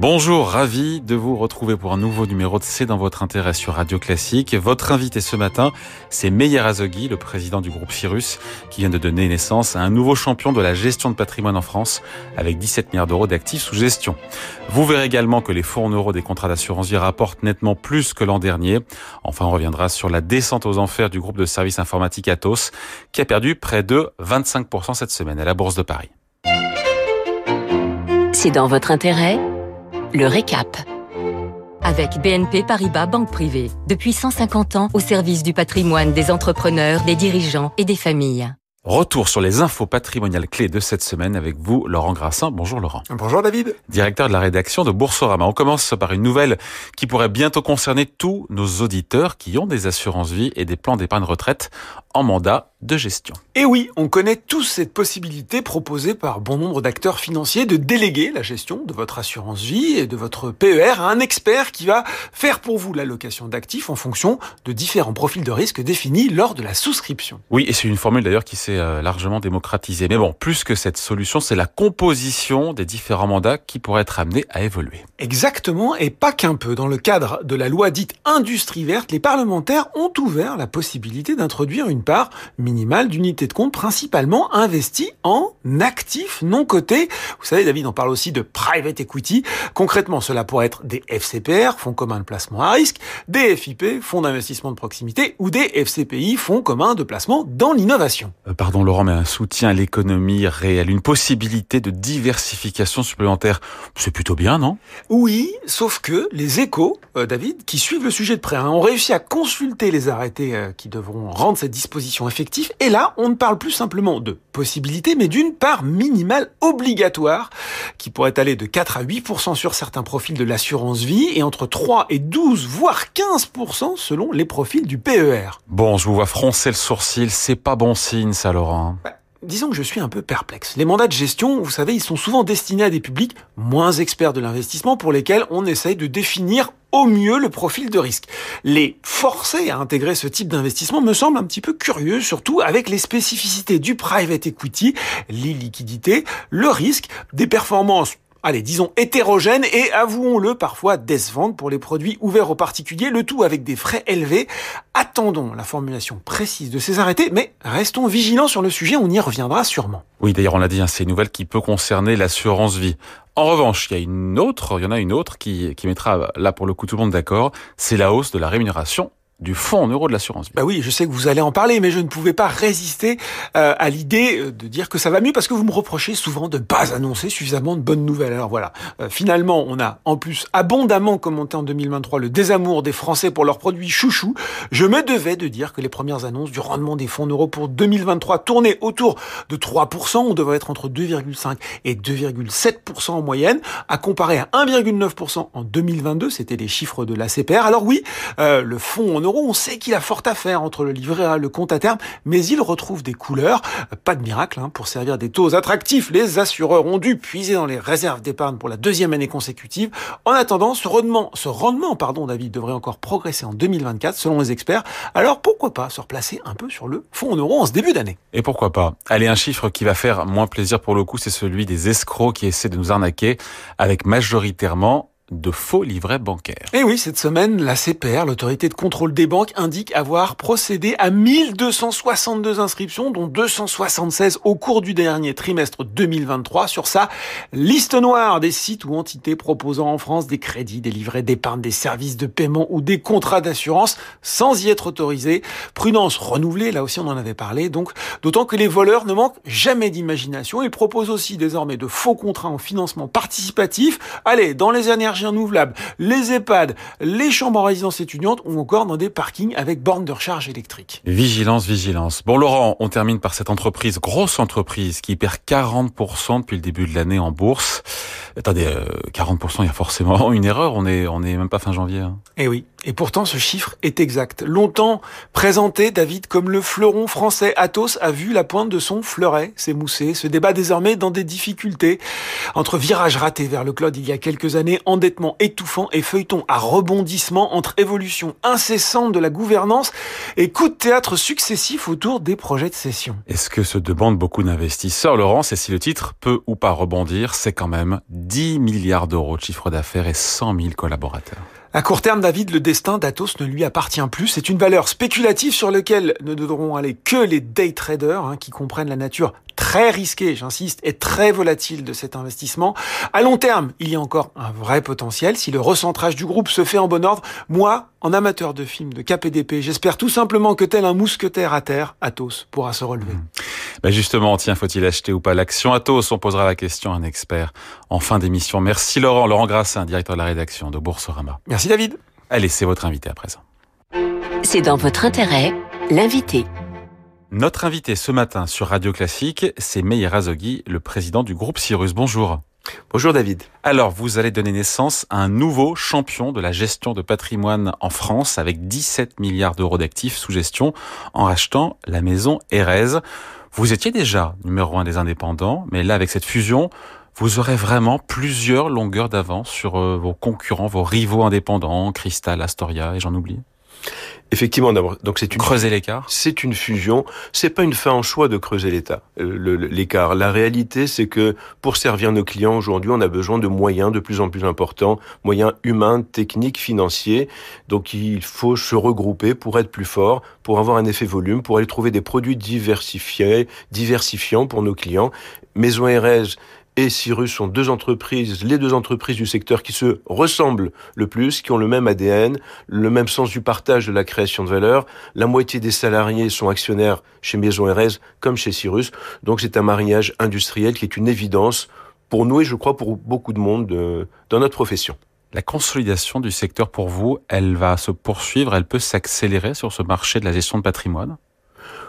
Bonjour, ravi de vous retrouver pour un nouveau numéro de C'est dans votre intérêt sur Radio Classique. Votre invité ce matin, c'est Meyer Azogui, le président du groupe Cyrus, qui vient de donner naissance à un nouveau champion de la gestion de patrimoine en France, avec 17 milliards d'euros d'actifs sous gestion. Vous verrez également que les fonds en euros des contrats d'assurance vie rapportent nettement plus que l'an dernier. Enfin, on reviendra sur la descente aux enfers du groupe de services informatiques Atos, qui a perdu près de 25% cette semaine à la Bourse de Paris. C'est dans votre intérêt le récap. Avec BNP Paribas Banque Privée, depuis 150 ans au service du patrimoine des entrepreneurs, des dirigeants et des familles. Retour sur les infos patrimoniales clés de cette semaine avec vous, Laurent Grassin. Bonjour Laurent. Bonjour David. Directeur de la rédaction de Boursorama. On commence par une nouvelle qui pourrait bientôt concerner tous nos auditeurs qui ont des assurances vie et des plans d'épargne retraite en mandat de gestion. Et oui, on connaît tous cette possibilité proposée par bon nombre d'acteurs financiers de déléguer la gestion de votre assurance vie et de votre PER à un expert qui va faire pour vous l'allocation d'actifs en fonction de différents profils de risque définis lors de la souscription. Oui, et c'est une formule d'ailleurs qui s'est euh, largement démocratisée. Mais bon, plus que cette solution, c'est la composition des différents mandats qui pourraient être amenés à évoluer. Exactement, et pas qu'un peu. Dans le cadre de la loi dite industrie verte, les parlementaires ont ouvert la possibilité d'introduire une part minimale d'unités de compte principalement investies en actifs non cotés. Vous savez, David, on parle aussi de private equity. Concrètement, cela pourrait être des FCPR, fonds communs de placement à risque, des FIP, fonds d'investissement de proximité, ou des FCPI, fonds communs de placement dans l'innovation. Euh, pardon Laurent, mais un soutien à l'économie réelle, une possibilité de diversification supplémentaire, c'est plutôt bien, non? Oui, sauf que les échos, euh, David, qui suivent le sujet de près, hein, ont réussi à consulter les arrêtés euh, qui devront rendre cette disposition effective, et là, on ne parle plus simplement de possibilité, mais d'une part minimale obligatoire qui pourrait aller de 4 à 8% sur certains profils de l'assurance vie et entre 3 et 12 voire 15% selon les profils du PER. Bon, je vous vois froncer le sourcil, c'est pas bon signe ça Laurent. Bah, Disons que je suis un peu perplexe. Les mandats de gestion, vous savez, ils sont souvent destinés à des publics moins experts de l'investissement pour lesquels on essaye de définir au mieux le profil de risque. Les forcer à intégrer ce type d'investissement me semble un petit peu curieux, surtout avec les spécificités du private equity, les liquidités, le risque, des performances allez, disons hétérogènes et avouons-le parfois décevantes pour les produits ouverts aux particuliers, le tout avec des frais élevés. Attendons la formulation précise de ces arrêtés, mais restons vigilants sur le sujet, on y reviendra sûrement. Oui, d'ailleurs, on l'a dit, hein, c'est une nouvelle qui peut concerner l'assurance vie. En revanche, il y a une autre, il y en a une autre qui mettra là pour le coup tout le monde d'accord, c'est la hausse de la rémunération du fonds en euros de l'assurance. Bah oui, je sais que vous allez en parler, mais je ne pouvais pas résister euh, à l'idée euh, de dire que ça va mieux parce que vous me reprochez souvent de ne pas annoncer suffisamment de bonnes nouvelles. Alors voilà, euh, finalement, on a en plus abondamment commenté en 2023 le désamour des Français pour leurs produits chouchous. Je me devais de dire que les premières annonces du rendement des fonds en euros pour 2023 tournaient autour de 3%. On devrait être entre 2,5 et 2,7% en moyenne, à comparer à 1,9% en 2022. C'était les chiffres de la CPR. Alors oui, le fonds en euros on sait qu'il a fort à faire entre le livret A le compte à terme, mais il retrouve des couleurs. Pas de miracle, hein, pour servir des taux attractifs. Les assureurs ont dû puiser dans les réserves d'épargne pour la deuxième année consécutive. En attendant, ce rendement, ce rendement, pardon, David, devrait encore progresser en 2024, selon les experts. Alors pourquoi pas se replacer un peu sur le fonds en euros en ce début d'année? Et pourquoi pas? Allez, un chiffre qui va faire moins plaisir pour le coup, c'est celui des escrocs qui essaient de nous arnaquer avec majoritairement de faux livrets bancaires. Et oui, cette semaine, la CPR, l'autorité de contrôle des banques, indique avoir procédé à 1262 inscriptions, dont 276 au cours du dernier trimestre 2023, sur sa liste noire des sites ou entités proposant en France des crédits, des livrets d'épargne, des services de paiement ou des contrats d'assurance sans y être autorisés. Prudence renouvelée, là aussi on en avait parlé, donc d'autant que les voleurs ne manquent jamais d'imagination. Ils proposent aussi désormais de faux contrats en financement participatif. Allez, dans les énergies renouvelables, les EHPAD, les chambres en résidence étudiante ou encore dans des parkings avec bornes de recharge électrique. Vigilance, vigilance. Bon Laurent, on termine par cette entreprise, grosse entreprise, qui perd 40% depuis le début de l'année en bourse. Attendez, 40%, il y a forcément une erreur. On est, on est même pas fin janvier. Hein. Eh oui. Et pourtant, ce chiffre est exact. Longtemps présenté, David, comme le fleuron français, Athos a vu la pointe de son fleuret s'émousser, se débat désormais dans des difficultés. Entre virage raté vers le cloud il y a quelques années, endettement étouffant et feuilleton à rebondissement entre évolution incessante de la gouvernance et coups de théâtre successifs autour des projets de cession. Est-ce que se demandent beaucoup d'investisseurs, Laurence, et si le titre peut ou pas rebondir, c'est quand même 10 milliards d'euros de chiffre d'affaires et 100 000 collaborateurs. À court terme, David, le destin d'Atos ne lui appartient plus. C'est une valeur spéculative sur laquelle ne devront aller que les day traders hein, qui comprennent la nature très risqué, j'insiste, et très volatile de cet investissement. À long terme, il y a encore un vrai potentiel si le recentrage du groupe se fait en bon ordre. Moi, en amateur de films de KPDP, j'espère tout simplement que tel un mousquetaire à terre, Athos pourra se relever. Ben justement, tiens, faut-il acheter ou pas l'action Athos On posera la question à un expert en fin d'émission. Merci Laurent, Laurent Grassin, directeur de la rédaction de Boursorama. Merci David. Allez, c'est votre invité à présent. C'est dans votre intérêt, l'invité. Notre invité ce matin sur Radio Classique, c'est Meir Azoghi, le président du groupe Cyrus. Bonjour. Bonjour David. Alors, vous allez donner naissance à un nouveau champion de la gestion de patrimoine en France avec 17 milliards d'euros d'actifs sous gestion en rachetant la maison Erez. Vous étiez déjà numéro un des indépendants, mais là, avec cette fusion, vous aurez vraiment plusieurs longueurs d'avance sur euh, vos concurrents, vos rivaux indépendants, Cristal, Astoria et j'en oublie. Effectivement, d'abord, donc c'est une creuser l'écart. C'est une fusion. C'est pas une fin en choix de creuser l'état, euh, l'écart. La réalité, c'est que pour servir nos clients aujourd'hui, on a besoin de moyens de plus en plus importants, moyens humains, techniques, financiers. Donc, il faut se regrouper pour être plus fort, pour avoir un effet volume, pour aller trouver des produits diversifiés, diversifiants pour nos clients. Maison RS et Cyrus sont deux entreprises, les deux entreprises du secteur qui se ressemblent le plus, qui ont le même ADN, le même sens du partage de la création de valeur. La moitié des salariés sont actionnaires chez Maison RS comme chez Cyrus. Donc c'est un mariage industriel qui est une évidence pour nous et je crois pour beaucoup de monde euh, dans notre profession. La consolidation du secteur pour vous, elle va se poursuivre, elle peut s'accélérer sur ce marché de la gestion de patrimoine?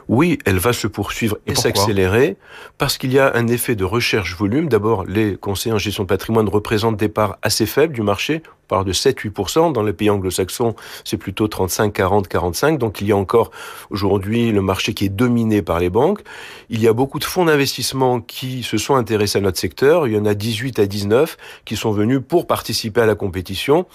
Oui, elle va se poursuivre et, s'accélérer parce qu'il y a un effet de recherche-volume. D'abord, les conseillers en gestion de patrimoine représentent des parts assez faibles du marché. On parle de 7-8%. Dans les pays anglo-saxons, c'est plutôt 35, 40, 45. Donc il y a encore aujourd'hui le marché qui est dominé par les banques. Il y a beaucoup de fonds d'investissement qui se sont intéressés à notre secteur. Il y en a 18 à 19 qui sont venus pour participer à la compétition.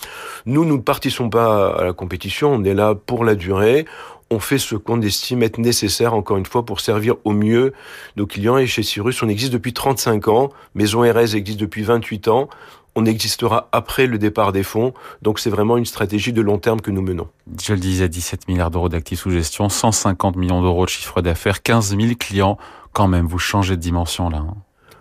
Nous, nous ne participons pas à la compétition. On est là pour la durée on fait ce qu'on estime être nécessaire, encore une fois, pour servir au mieux nos clients. Et chez Cyrus, on existe depuis 35 ans. Maison RS existe depuis 28 ans. On existera après le départ des fonds. Donc c'est vraiment une stratégie de long terme que nous menons. Je le disais, 17 milliards d'euros d'actifs sous gestion, 150 millions d'euros de chiffre d'affaires, 15 000 clients. Quand même, vous changez de dimension là. Hein.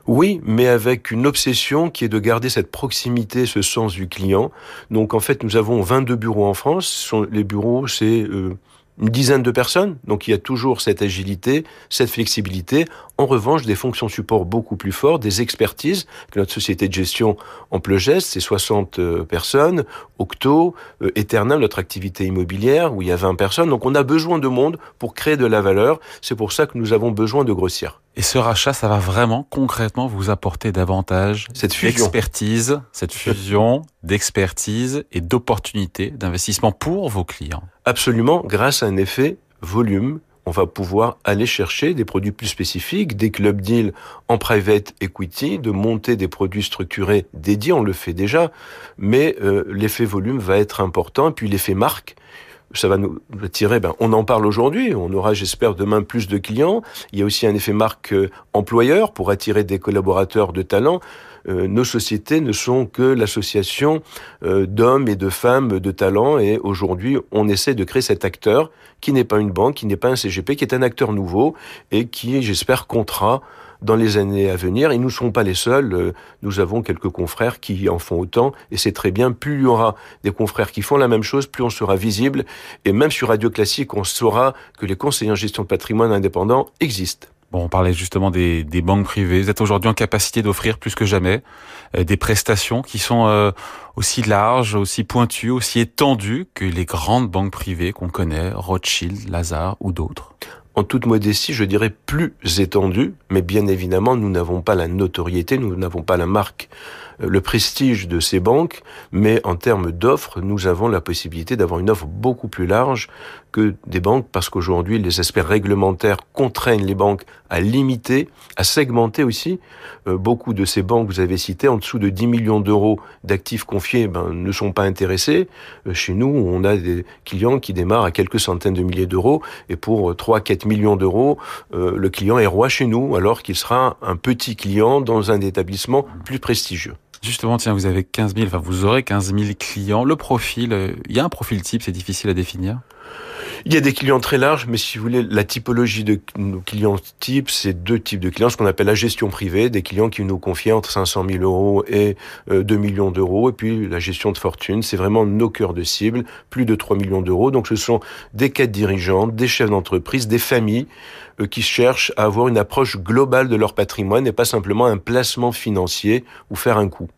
Oui, mais avec une obsession qui est de garder cette proximité, ce sens du client. Donc en fait, nous avons 22 bureaux en France. Les bureaux, c'est euh, une dizaine de personnes. Donc il y a toujours cette agilité, cette flexibilité. En revanche, des fonctions support beaucoup plus fortes, des expertises que notre société de gestion Amplegest, c'est 60 euh, personnes, Octo, euh, Eternal, notre activité immobilière, où il y a 20 personnes. Donc on a besoin de monde pour créer de la valeur. C'est pour ça que nous avons besoin de grossir. Et ce rachat, ça va vraiment concrètement vous apporter davantage cette d'expertise, cette fusion d'expertise et d'opportunités d'investissement pour vos clients. Absolument, grâce à un effet volume, on va pouvoir aller chercher des produits plus spécifiques, des club deals en private equity, de monter des produits structurés dédiés, on le fait déjà, mais euh, l'effet volume va être important, puis l'effet marque, ça va nous attirer, ben, on en parle aujourd'hui, on aura, j'espère, demain plus de clients. Il y a aussi un effet marque euh, employeur pour attirer des collaborateurs de talent. Euh, nos sociétés ne sont que l'association euh, d'hommes et de femmes de talent et aujourd'hui, on essaie de créer cet acteur qui n'est pas une banque, qui n'est pas un CGP, qui est un acteur nouveau et qui, j'espère, comptera dans les années à venir. Et nous ne serons pas les seuls. Euh, nous avons quelques confrères qui en font autant. Et c'est très bien. Plus il y aura des confrères qui font la même chose, plus on sera visible. Et même sur Radio Classique, on saura que les conseillers en gestion de patrimoine indépendants existent. Bon, on parlait justement des, banques privées. Vous êtes aujourd'hui en capacité d'offrir plus que jamais euh, des prestations qui sont euh, aussi larges, aussi pointues, aussi étendues que les grandes banques privées qu'on connaît, Rothschild, Lazare ou d'autres. En toute modestie, je dirais plus étendue, mais bien évidemment, nous n'avons pas la notoriété, nous n'avons pas la marque le prestige de ces banques, mais en termes d'offres, nous avons la possibilité d'avoir une offre beaucoup plus large que des banques, parce qu'aujourd'hui, les aspects réglementaires contraignent les banques à limiter, à segmenter aussi. Euh, beaucoup de ces banques, vous avez cité, en dessous de 10 millions d'euros d'actifs confiés, ben, ne sont pas intéressés. Euh, chez nous, on a des clients qui démarrent à quelques centaines de milliers d'euros, et pour 3-4 millions d'euros, le client est roi chez nous, alors qu'il sera un petit client dans un établissement plus prestigieux. Justement, tiens, vous avez 15 000, enfin vous aurez 15 000 clients. Le profil, euh, il y a un profil type, c'est difficile à définir? Il y a des clients très larges, mais si vous voulez, la typologie de nos clients types, c'est deux types de clients, ce qu'on appelle la gestion privée, des clients qui nous confient entre 500 000 euros et 2 euh, millions d'euros, et puis la gestion de fortune, c'est vraiment nos cœurs de cible, plus de 3 millions d'euros. Donc ce sont des cadres dirigeants, des chefs d'entreprise, des familles euh, qui cherchent à avoir une approche globale de leur patrimoine et pas simplement un placement financier ou faire un coup.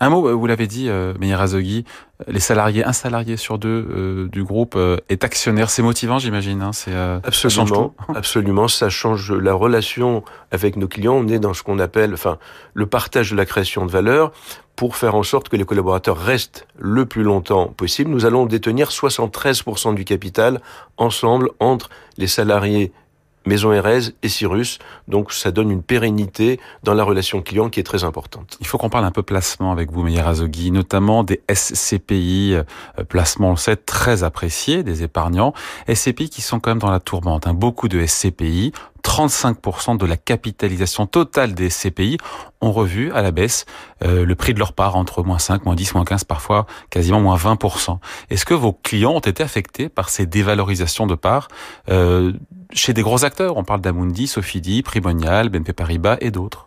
Un mot, euh, vous l'avez dit, euh, Meir Azogui, les salariés, un salarié sur deux euh, du groupe euh, est actionnaire. C'est motivant, j'imagine. Hein, c'est absolument, ça absolument. Ça change la relation avec nos clients. On est dans ce qu'on appelle, enfin, le partage de la création de valeur pour faire en sorte que les collaborateurs restent le plus longtemps possible. Nous allons détenir 73% du capital ensemble entre les salariés Maison Erez et Cyrus. Donc ça donne une pérennité dans la relation client qui est très importante. Il faut qu'on parle un peu placement avec vous, Meyer Azogui, notamment des SCPI, euh, placements, on le sait, très appréciés des épargnants. SCPI qui sont quand même dans la tourmente. Hein. Beaucoup de SCPI 35% de la capitalisation totale des CPI ont revu à la baisse euh, le prix de leur part entre moins 5, moins 10, moins 15, parfois quasiment moins 20%. Est-ce que vos clients ont été affectés par ces dévalorisations de parts euh, chez des gros acteurs? On parle d'Amundi, Sofidi, Primonial, BNP Paribas et d'autres.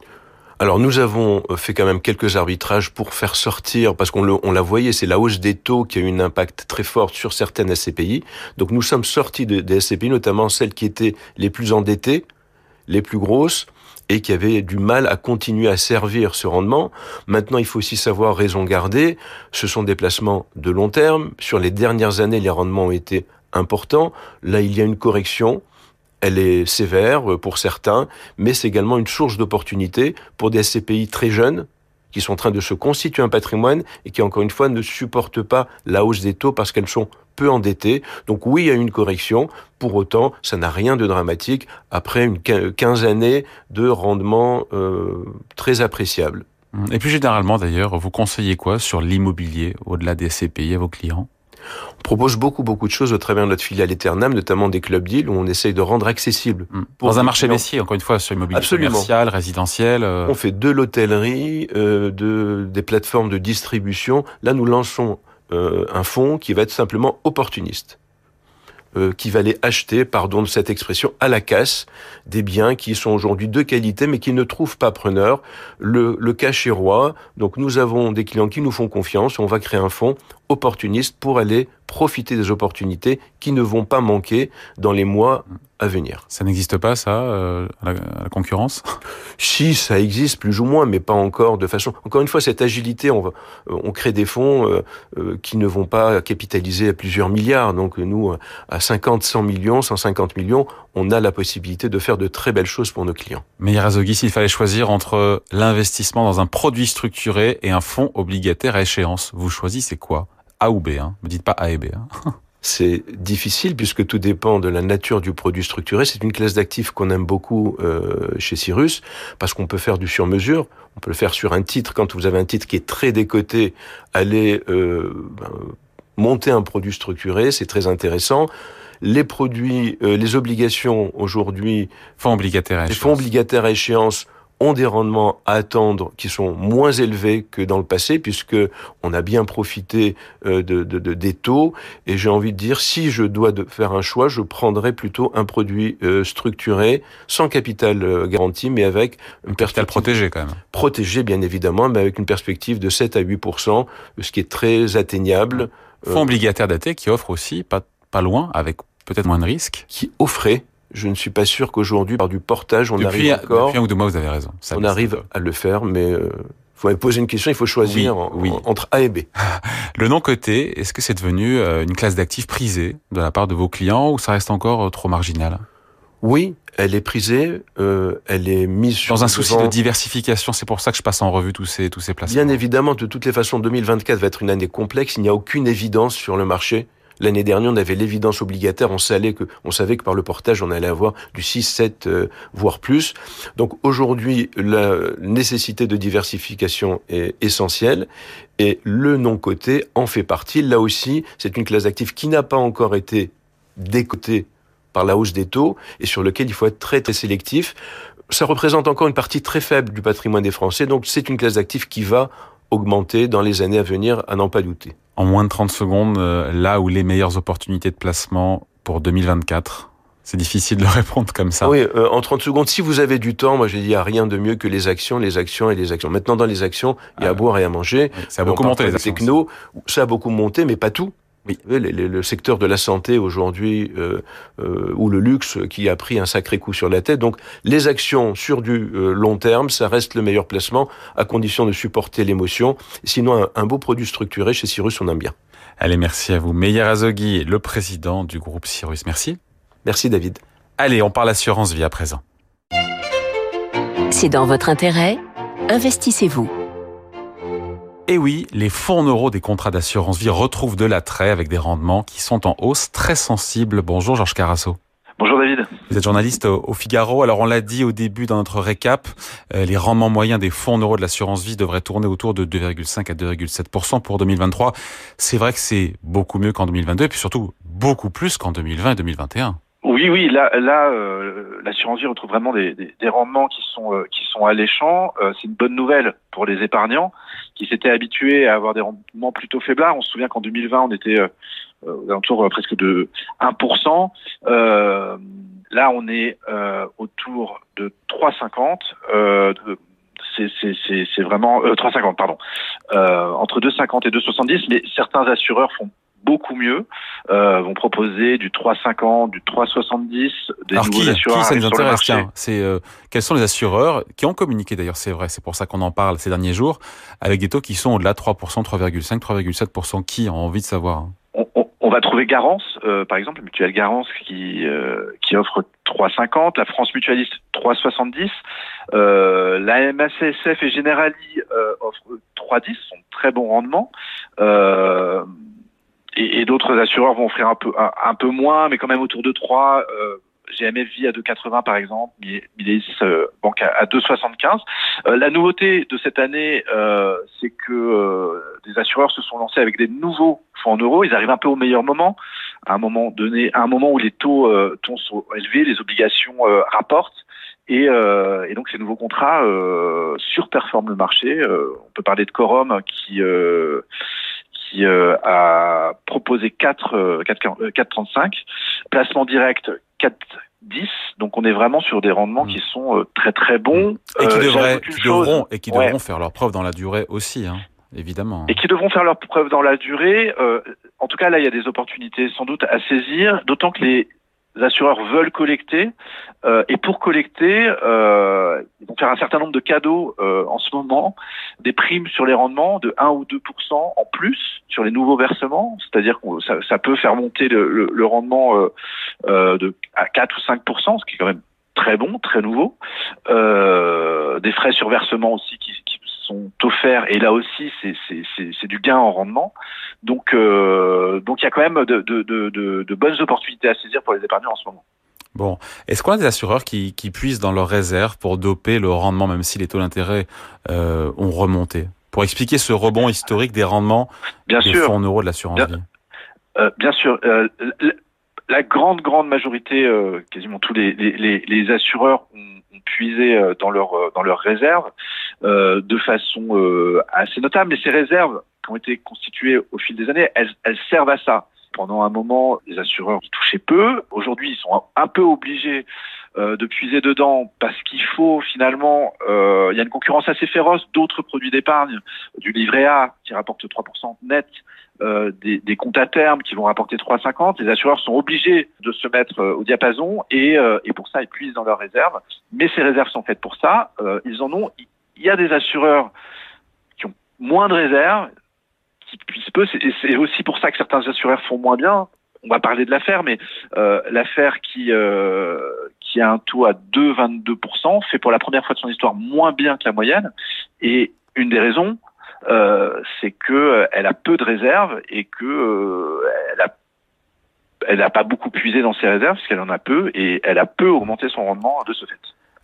Alors nous avons fait quand même quelques arbitrages pour faire sortir, parce qu'on on la voyait, c'est la hausse des taux qui a eu un impact très fort sur certaines SCPI. Donc nous sommes sortis des SCPI, notamment celles qui étaient les plus endettées, les plus grosses, et qui avaient du mal à continuer à servir ce rendement. Maintenant, il faut aussi savoir raison garder. Ce sont des placements de long terme. Sur les dernières années, les rendements ont été importants. Là, il y a une correction elle est sévère euh, pour certains, mais c'est également une source d'opportunité pour des SCPI très jeunes qui sont en train de se constituer un patrimoine et qui, encore une fois, ne supportent pas la hausse des taux parce qu'elles sont peu endettées. Donc oui, il y a une correction. Pour autant, ça n'a rien de dramatique après une 15 années de rendement euh, très appréciable. Et plus généralement, d'ailleurs, vous conseillez quoi sur l'immobilier au-delà des SCPI à vos clients? On propose beaucoup, beaucoup de choses au travers de notre filiale Eternam, notamment des clubs deals où on essaye de rendre accessible. Hmm. Dans un marché messier, encore une fois, sur l'immobilier commercial, résidentiel. Euh. On fait de l'hôtellerie, euh, de, des plateformes de distribution. Là, nous lançons euh, un fonds qui va être simplement opportuniste. Qui va aller acheter, pardon de cette expression, à la casse des biens qui sont aujourd'hui de qualité mais qui ne trouvent pas preneur. Le, le cas chez Roi, donc nous avons des clients qui nous font confiance, on va créer un fonds opportuniste pour aller profiter des opportunités qui ne vont pas manquer dans les mois à venir. Ça n'existe pas, ça, euh, la, concurrence? Si, ça existe plus ou moins, mais pas encore de façon. Encore une fois, cette agilité, on, va, on crée des fonds euh, euh, qui ne vont pas capitaliser à plusieurs milliards. Donc nous, à 50, 100 millions, 150 millions, on a la possibilité de faire de très belles choses pour nos clients. Mais Yarazogi, s'il fallait choisir entre l'investissement dans un produit structuré et un fonds obligataire à échéance, vous choisissez quoi? A ou B hein Me dites pas A et B. Hein c'est difficile puisque tout dépend de la nature du produit structuré. C'est une classe d'actifs qu'on aime beaucoup euh, chez Cyrus parce qu'on peut faire du sur-mesure. On peut le faire sur un titre quand vous avez un titre qui est très décoté. Aller euh, ben, monter un produit structuré, c'est très intéressant. Les produits, euh, les obligations aujourd'hui, fonds obligataires à échéance. Les fonds obligataires à échéance ont des rendements à attendre qui sont moins élevés que dans le passé, puisque on a bien profité euh, de, de, des taux. Et j'ai envie de dire, si je dois faire un choix, je prendrais plutôt un produit euh, structuré, sans capital euh, garanti, mais avec une perspective protégé quand même. Protégé, bien évidemment, mais avec une perspective de 7 à 8% ce qui est très atteignable. Fonds obligataire daté qui offre aussi pas pas loin, avec peut-être moins de risques. Qui offrait je ne suis pas sûr qu'aujourd'hui, par du portage, on arrive encore. Depuis un ou deux mois, vous avez raison. on arrive à le faire, mais euh, vous m'avez posé une question, il faut choisir entre A et B. Le non coté, est-ce que c'est devenu euh, une classe d'actifs prisée de la part de vos clients ou ça reste encore euh, trop marginal? Oui, elle est prisée, euh, elle est mise dans un souci de diversification. C'est pour ça que je passe en revue tous ces tous ces placements. Bien évidemment, de toutes les façons, 2024 va être une année complexe. Il n'y a aucune évidence sur le marché. L'année dernière, on avait l'évidence obligataire, on savait que, on savait que par le portage, on allait avoir du 6, 7, euh, voire plus. Donc aujourd'hui, la nécessité de diversification est essentielle et le non-coté en fait partie. Là aussi, c'est une classe d'actifs qui n'a pas encore été décotée par la hausse des taux et sur lequel il faut être très très sélectif. Ça représente encore une partie très faible du patrimoine des Français, donc c'est une classe d'actifs qui va augmenter dans les années à venir, à n'en pas douter. En moins de 30 secondes, euh, là où les meilleures opportunités de placement pour 2024 c'est difficile de répondre comme ça. Oui, euh, en 30 secondes, si vous avez du temps, moi j'ai dit, il n'y a rien de mieux que les actions, les actions et les actions. Maintenant, dans les actions, il y a à ah. boire et à manger. ça a beaucoup monté, les actions. Techno, ça a beaucoup monté, mais pas tout. Oui. Le, secteur de la santé aujourd'hui euh, euh, ou le luxe qui a pris un sacré coup sur la tête. Donc les actions sur du euh, long terme, ça reste le meilleur placement à condition de supporter l'émotion. Sinon, un, beau produit structuré chez Cyrus, on aime bien. Allez, merci à vous. Meyer Azogui, le président du groupe Cyrus. Merci. Merci David. Allez, on parle assurance vie à présent. C'est dans votre intérêt. Investissez-vous. Et oui, les fonds euros des contrats d'assurance vie retrouvent de l'attrait avec des rendements qui sont en hausse très sensibles. Bonjour Georges Carasso. Bonjour David. Vous êtes journaliste au Figaro. Alors on l'a dit au début dans notre récap, euh, les rendements moyens des fonds euros de l'assurance vie devraient tourner autour de 2,5 à 2,7% pour 2023. C'est vrai que c'est beaucoup mieux qu'en 2022 et puis surtout beaucoup plus qu'en 2020 et 2021. Oui, oui, là, là, euh, l'assurance vie retrouve vraiment des, des, rendements qui sont euh, qui sont alléchants. Euh, c'est une bonne nouvelle pour les épargnants qui s'étaient habitués à avoir des rendements plutôt faiblards. On se souvient qu'en 2020, on était euh, aux alentours presque de 1%. là, on est autour de 3,50. c'est vraiment 3,50 pardon entre 2,50 et 2,70 mais certains assureurs font beaucoup mieux, euh, vont proposer du 3,50, du 3,70, des Alors nouveaux qui, assureurs. Qui ça nous intéresse Tiens, c'est euh, quels sont les assureurs qui ont communiqué d'ailleurs, c'est vrai, c'est pour ça qu'on en parle ces derniers jours, avec des taux qui sont au-delà de 3%, 3,5, 3,7%. Qui ont envie de savoir hein? On, on, va trouver Garance, euh, par exemple, Mutuelle Garance qui euh, qui offre 3,50, la France Mutualiste 3,70, euh, la MACSF et Generali euh, offrent 3,10, sont très bons rendements. Euh, et, et d'autres assureurs vont offrir un peu un, peu moins, mais quand même autour de 3. Euh, GMF Vie à 2,80 par exemple, Mileis euh, Banque à, 2,75. Euh, la nouveauté de cette année, euh, c'est que euh, des assureurs se sont lancés avec des nouveaux fonds en euros. Ils arrivent un peu au meilleur moment, à un moment donné, à un moment où les taux, euh, sont élevés, les obligations rapportent. Et, et, donc ces nouveaux contrats surperforment le marché. on peut parler de Corum qui qui euh, a proposé 4, 4, 4,35, placement direct 4,10. Donc on est vraiment sur des rendements qui sont euh, très très bons. Et qui, euh, devraient, qui devront, et qui devront faire leur preuve dans la durée aussi. Hein évidemment. Et qui devront faire leur preuve dans la durée. Euh, en tout cas, là, il y a des opportunités sans doute à saisir, d'autant que les assureurs veulent collecter euh, et pour collecter, euh, ils vont faire un certain nombre de cadeaux euh, en ce moment, des primes sur les rendements de 1 ou 2% en plus sur les nouveaux versements, c'est-à-dire que ça, ça, peut faire monter le, rendement euh, à 4 ou 5% ce qui est quand même très bon, très nouveau. Des frais sur versement aussi qui sont offerts et là aussi c'est du gain en rendement. Donc euh, donc il y a quand même de, de, de, de, bonnes opportunités à saisir pour les épargnants en ce moment. Bon, est-ce qu'on a des assureurs qui, qui puissent dans leurs réserves pour doper le rendement, même si les taux d'intérêt euh, ont remonté, pour expliquer ce rebond historique des rendements bien des sûr. fonds en euros de l'assurance vie euh, Bien sûr. Euh, la grande grande majorité, quasiment tous les, les, les assureurs ont, puisé euh, dans leur dans leurs réserves euh, de façon euh, assez notable. Mais ces réserves qui ont été constituées au fil des années, elles, elles servent à ça. Pendant un moment, les assureurs touchaient peu. Aujourd'hui, ils sont un peu obligés euh, de puiser dedans parce qu'il faut finalement, euh, il y a une concurrence assez féroce d'autres produits d'épargne, du livret A qui rapporte 3% net, euh, des, des, comptes à terme qui vont rapporter 3,50. Les assureurs sont obligés de se mettre euh, au diapason et, euh, et pour ça ils puisent dans leurs réserves. Mais ces réserves sont faites pour ça. ils en ont. Il y a des assureurs qui ont moins de réserves, qui puissent peu. C'est aussi pour ça que certains assureurs font moins bien. On va parler de l'affaire, mais euh, l'affaire qui, euh, qui a un taux à 2,22%, fait pour la première fois de son histoire moins bien que la moyenne. Et une des raisons, euh, c'est que elle a peu de réserves et que n'a pas beaucoup puisé dans ses réserves, parce qu'elle en a peu, et elle a peu augmenté son rendement de ce fait.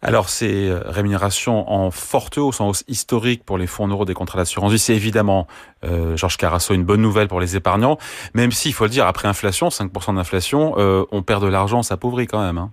Alors ces rémunérations en forte hausse, en hausse historique pour les fonds euros des contrats d'assurance vie, c'est évidemment, euh, Georges Carasso, une bonne nouvelle pour les épargnants, même si, il faut le dire, après inflation, 5% d'inflation, euh, on perd de l'argent, on s'appauvrit quand même. Hein.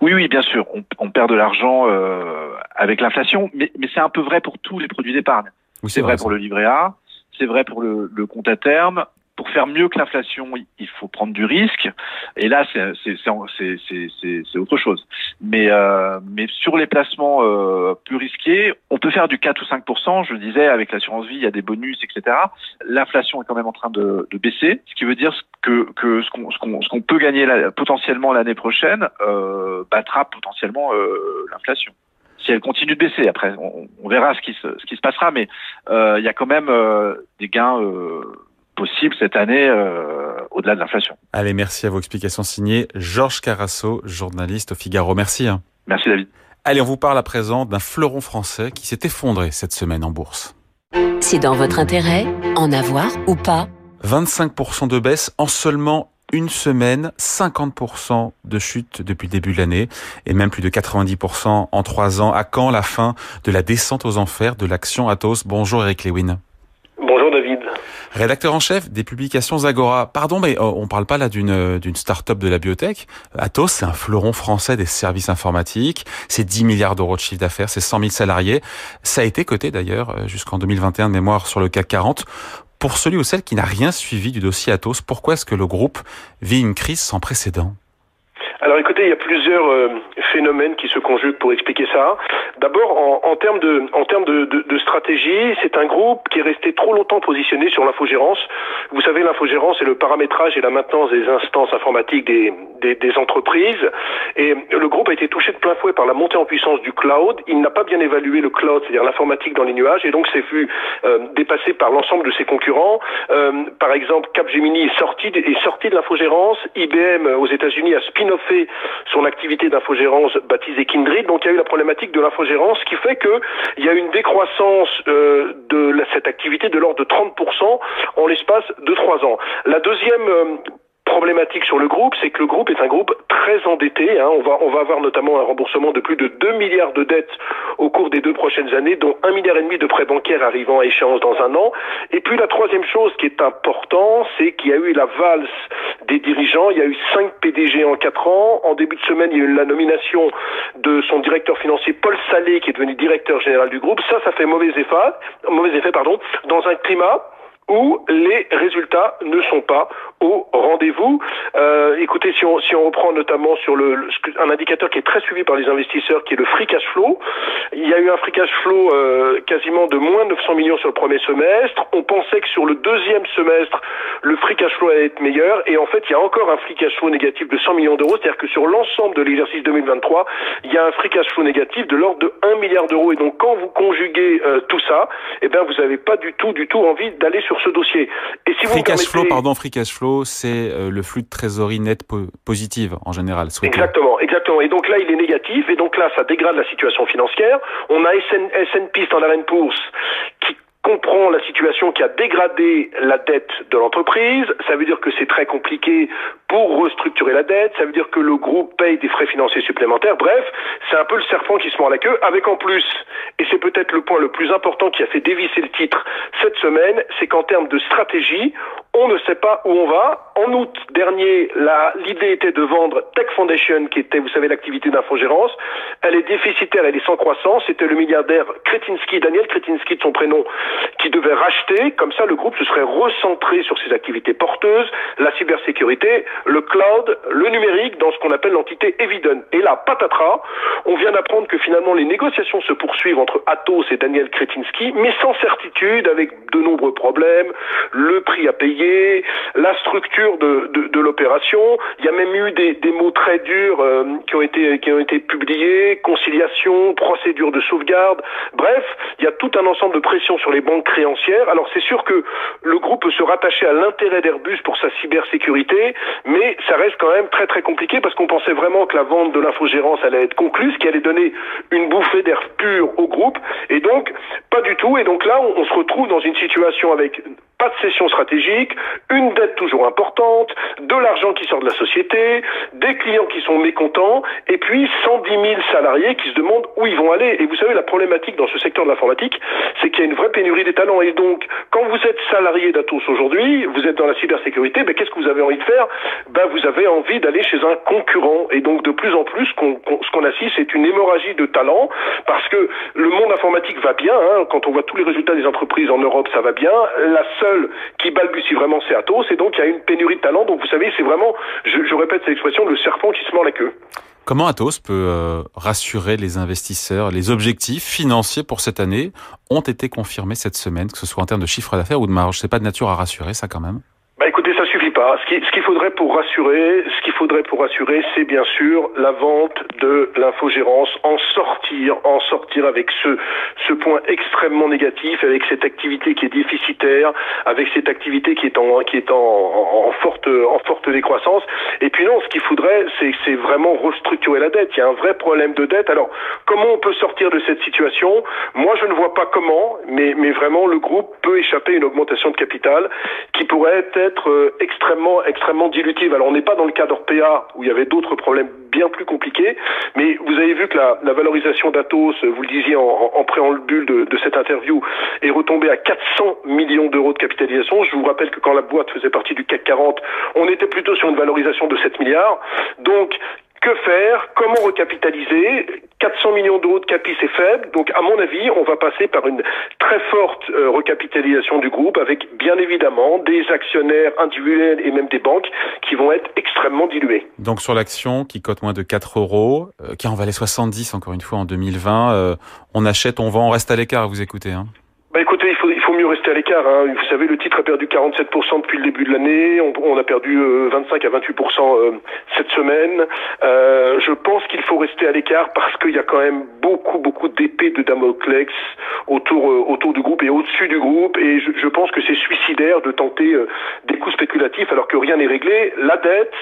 Oui, oui, bien sûr, on, on perd de l'argent euh, avec l'inflation, mais, mais c'est un peu vrai pour tous les produits d'épargne. Oui, c'est vrai, vrai pour le livret A, c'est vrai pour le, le compte à terme, pour faire mieux que l'inflation, il faut prendre du risque. Et là, c'est autre chose. Mais, euh, mais sur les placements euh, plus risqués, on peut faire du 4 ou 5% Je disais, avec l'assurance vie, il y a des bonus, etc. L'inflation est quand même en train de, de, baisser, ce qui veut dire que, que ce qu'on ce qu'on peut gagner potentiellement l'année prochaine euh, battra potentiellement euh, l'inflation si elle continue de baisser. Après, on, on, verra ce qui se, ce qui se passera, mais euh, il y a quand même euh, des gains euh, possible cette année euh, au-delà de l'inflation. Allez, merci à vos explications signées. Georges Carasso, journaliste au Figaro. Merci. Hein. Merci David. Allez, on vous parle à présent d'un fleuron français qui s'est effondré cette semaine en bourse. C'est dans votre intérêt, en avoir ou pas? 25% de baisse en seulement une semaine, 50% de chute depuis le début de l'année et même plus de 90% en trois ans. À quand la fin de la descente aux enfers de l'action Atos? Bonjour Eric Lewin. Bonjour David. Rédacteur en chef des publications Agora. Pardon, mais oh, on parle pas là d'une d'une start-up de la biotech. Atos, c'est un fleuron français des services informatiques. C'est 10 milliards d'euros de chiffre d'affaires, c'est 100 000 salariés. Ça a été coté d'ailleurs euh, jusqu'en 2021 de mémoire sur le CAC 40. Pour celui ou celle qui n'a rien suivi du dossier Atos, pourquoi est-ce que le groupe vit une crise sans précédent? Alors écoutez, il y a plusieurs euh, phénomènes qui se conjuguent pour expliquer ça. D'abord, en, en, termes de, en termes de, de, de stratégie, c'est un groupe qui est resté trop longtemps positionné sur l'infogérance. Vous savez, l'infogérance, c'est le paramétrage et la maintenance des instances informatiques des, des, des, entreprises. Et le groupe a été touché de plein fouet par la montée en puissance du cloud. Il n'a pas bien évalué le cloud, c'est-à-dire l'informatique dans les nuages, et donc s'est vu euh, dépassé par l'ensemble de ses concurrents. Euh, par exemple, Capgemini est sorti, de, est sorti de l'infogérance. IBM aux États-Unis a spin-off fait son activité d'infogérance baptisée Kindred. Donc il y a eu la problématique de l'infogérance qui fait qu'il y a une décroissance euh, de cette activité de l'ordre de 30% en l'espace de trois ans. La deuxième euh, problématique sur le groupe, c'est que le groupe est un groupe très endetté. Hein. On, va, on va avoir notamment un remboursement de plus de 2 milliards de dettes au cours des deux prochaines années, dont 1 milliard et demi de prêts bancaires arrivant à échéance dans un an. Et puis la troisième chose qui est important, c'est qu'il y a eu la valse des dirigeants. Il y a eu 5 PDG en 4 ans. En début de semaine, il y a eu la nomination de son directeur financier Paul Salé, qui est devenu directeur général du groupe. Ça, ça fait mauvais effet, mauvais effet pardon, dans un climat où les résultats ne sont pas au rendez-vous. Euh, écoutez, si on, si on reprend notamment sur le, un indicateur qui est très suivi par les investisseurs, qui est le free cash flow, il y a eu un free cash flow euh, quasiment de moins de 900 millions sur le premier semestre. On pensait que sur le deuxième semestre, le free cash flow allait être meilleur, et en fait, il y a encore un free cash flow négatif de 100 millions d'euros, c'est-à-dire que sur l'ensemble de l'exercice 2023, il y a un free cash flow négatif de l'ordre de 1 milliard d'euros. Et donc, quand vous conjuguez euh, tout ça, eh bien, vous n'avez pas du tout, du tout envie d'aller sur ce dossier. Et si free vous cash flow, pardon, free cash flow, c'est euh, le flux de trésorerie net po positive en général. Exactement, exactement. Et donc là, il est négatif, et donc là, ça dégrade la situation financière. On a SN, S&P Standard Poor's qui comprend la situation qui a dégradé la dette de l'entreprise. Ça veut dire que c'est très compliqué pour restructurer la dette. Ça veut dire que le groupe paye des frais financiers supplémentaires. Bref, c'est un peu le serpent qui se mord la queue. Avec en plus, et c'est peut-être le point le plus important qui a fait dévisser le titre cette semaine, c'est qu'en termes de stratégie, on ne sait pas où on va. En août dernier, l'idée était de vendre Tech Foundation, qui était, vous savez, l'activité d'infogérance. Elle est déficitaire, elle est sans croissance. C'était le milliardaire Kretinsky, Daniel Kretinsky de son prénom, qui devait racheter. Comme ça, le groupe se serait recentré sur ses activités porteuses, la cybersécurité, le cloud, le numérique, dans ce qu'on appelle l'entité Eviden. Et là, patatras, on vient d'apprendre que finalement les négociations se poursuivent entre Atos et Daniel Kretinsky, mais sans certitude, avec de nombreux problèmes, le prix à payer, la structure de, de, de l'opération. Il y a même eu des, des mots très durs euh, qui ont été qui ont été publiés, conciliation, procédure de sauvegarde. Bref, il y a tout un ensemble de pressions sur les banques créancières. Alors c'est sûr que le groupe peut se rattacher à l'intérêt d'Airbus pour sa cybersécurité, mais ça reste quand même très très compliqué parce qu'on pensait vraiment que la vente de l'infogérance allait être conclue, ce qui allait donner une bouffée d'air pur au groupe, et donc pas du tout. Et donc là, on se retrouve dans une situation avec pas de cession stratégique, une dette toujours importante, de l'argent qui sort de la société, des clients qui sont mécontents, et puis 110 000 salariés qui se demandent où ils vont aller. Et vous savez, la problématique dans ce secteur de l'informatique, c'est qu'il y a une vraie pénurie des talents. Et donc, quand vous êtes salarié d'Atos aujourd'hui, vous êtes dans la cybersécurité, ben, qu'est-ce que vous avez envie de faire? Ben, Vous avez envie d'aller chez un concurrent. Et donc, de plus en plus, ce qu'on qu assiste, c'est une hémorragie de talents, parce que le monde informatique va bien. Hein, quand on voit tous les résultats des entreprises en Europe, ça va bien. La qui balbutie vraiment, c'est Atos, et donc il y a une pénurie de talent. Donc vous savez, c'est vraiment, je, répète cette expression, le serpent qui se mord la queue. Comment Atos peut euh, rassurer les investisseurs Les objectifs financiers pour cette année ont été confirmés cette semaine, que ce soit en termes de chiffre d'affaires ou de marge? C'est pas de nature à rassurer ça quand même? Bah écoutez, ça suffit pas. Ce qu'il ce faudrait pour rassurer, ce qu'il faudrait pour rassurer, c'est bien sûr la vente de l'infogérance, en sortir, en sortir avec ce ce point extrêmement négatif, avec cette activité qui est déficitaire, avec cette activité qui est en qui est en, en forte en forte décroissance. Et puis non, ce qu'il faudrait, c'est c'est vraiment restructurer la dette. Il y a un vrai problème de dette. Alors comment on peut sortir de cette situation? Moi, je ne vois pas comment, mais mais vraiment le groupe peut échapper à une augmentation de capital qui pourrait être euh, extrêmement, extrêmement dilutive. Alors on n'est pas dans le cas d'Orpea où il y avait d'autres problèmes bien plus compliqués, mais vous avez vu que la, la valorisation d'Atos, vous le disiez en, en préambule de, de cette interview, est retombée à 400 millions d'euros de capitalisation. Je vous rappelle que quand la boîte faisait partie du CAC 40, on était plutôt sur une valorisation de 7 milliards. Donc que faire? Comment recapitaliser? 400 millions d'euros de capi, c'est faible. Donc, à mon avis, on va passer par une très forte euh, recapitalisation du groupe avec, bien évidemment, des actionnaires individuels et même des banques qui vont être extrêmement dilués. Donc, sur l'action qui cote moins de 4 euros, euh, qui en valait 70 encore une fois en 2020, euh, on achète, on vend, on reste à l'écart, vous écoutez. Hein bah écoutez, il faut, il faut mieux rester à l'écart. Hein. Vous savez, le titre a perdu 47% depuis le début de l'année. On, on, a perdu euh, 25 à 28% euh, cette semaine. Euh, je pense qu'il faut rester à l'écart parce qu'il y a quand même beaucoup, beaucoup d'épées de Damoclès autour, euh, autour du groupe et au-dessus du groupe. Et je, je pense que c'est suicidaire de tenter euh, des coups spéculatifs alors que rien n'est réglé. La dette,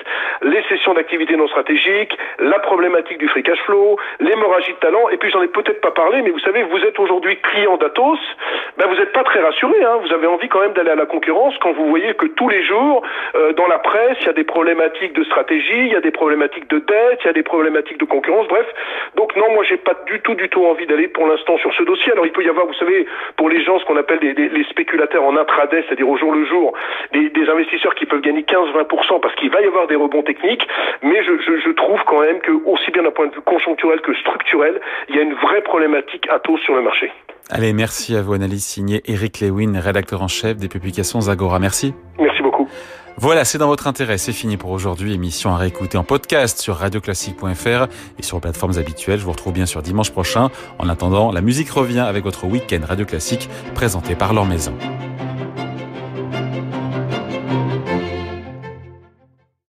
les cessions d'activités non stratégiques, la problématique du free cash flow, l'hémorragie de talent. Et puis j'en ai peut-être pas parlé, mais vous savez, vous êtes aujourd'hui client d'Atos ben vous n'êtes pas très rassuré. Hein. Vous avez envie quand même d'aller à la concurrence quand vous voyez que tous les jours, euh, dans la presse, il y a des problématiques de stratégie, il y a des problématiques de dette, il y a des problématiques de concurrence. Bref, donc non, moi j'ai pas du tout, du tout envie d'aller pour l'instant sur ce dossier. Alors il peut y avoir, vous savez, pour les gens, ce qu'on appelle des, les spéculateurs en intraday, c'est-à-dire au jour le jour, des, investisseurs qui peuvent gagner 15-20% parce qu'il va y avoir des rebonds techniques. Mais je trouve quand même que aussi bien d'un point de vue conjoncturel que structurel, il y a une vraie problématique à taux sur le marché. Allez, merci à vous, analyse signée Eric Lewin, rédacteur en chef des publications Zagora. Merci. Merci beaucoup. Voilà, c'est dans votre intérêt. C'est fini pour aujourd'hui. Émission à réécouter en podcast sur radioclassique.fr et sur les plateformes habituelles. Je vous retrouve bien sûr dimanche prochain. En attendant, la musique revient avec votre week-end Radio Classique présenté par Laure Maison.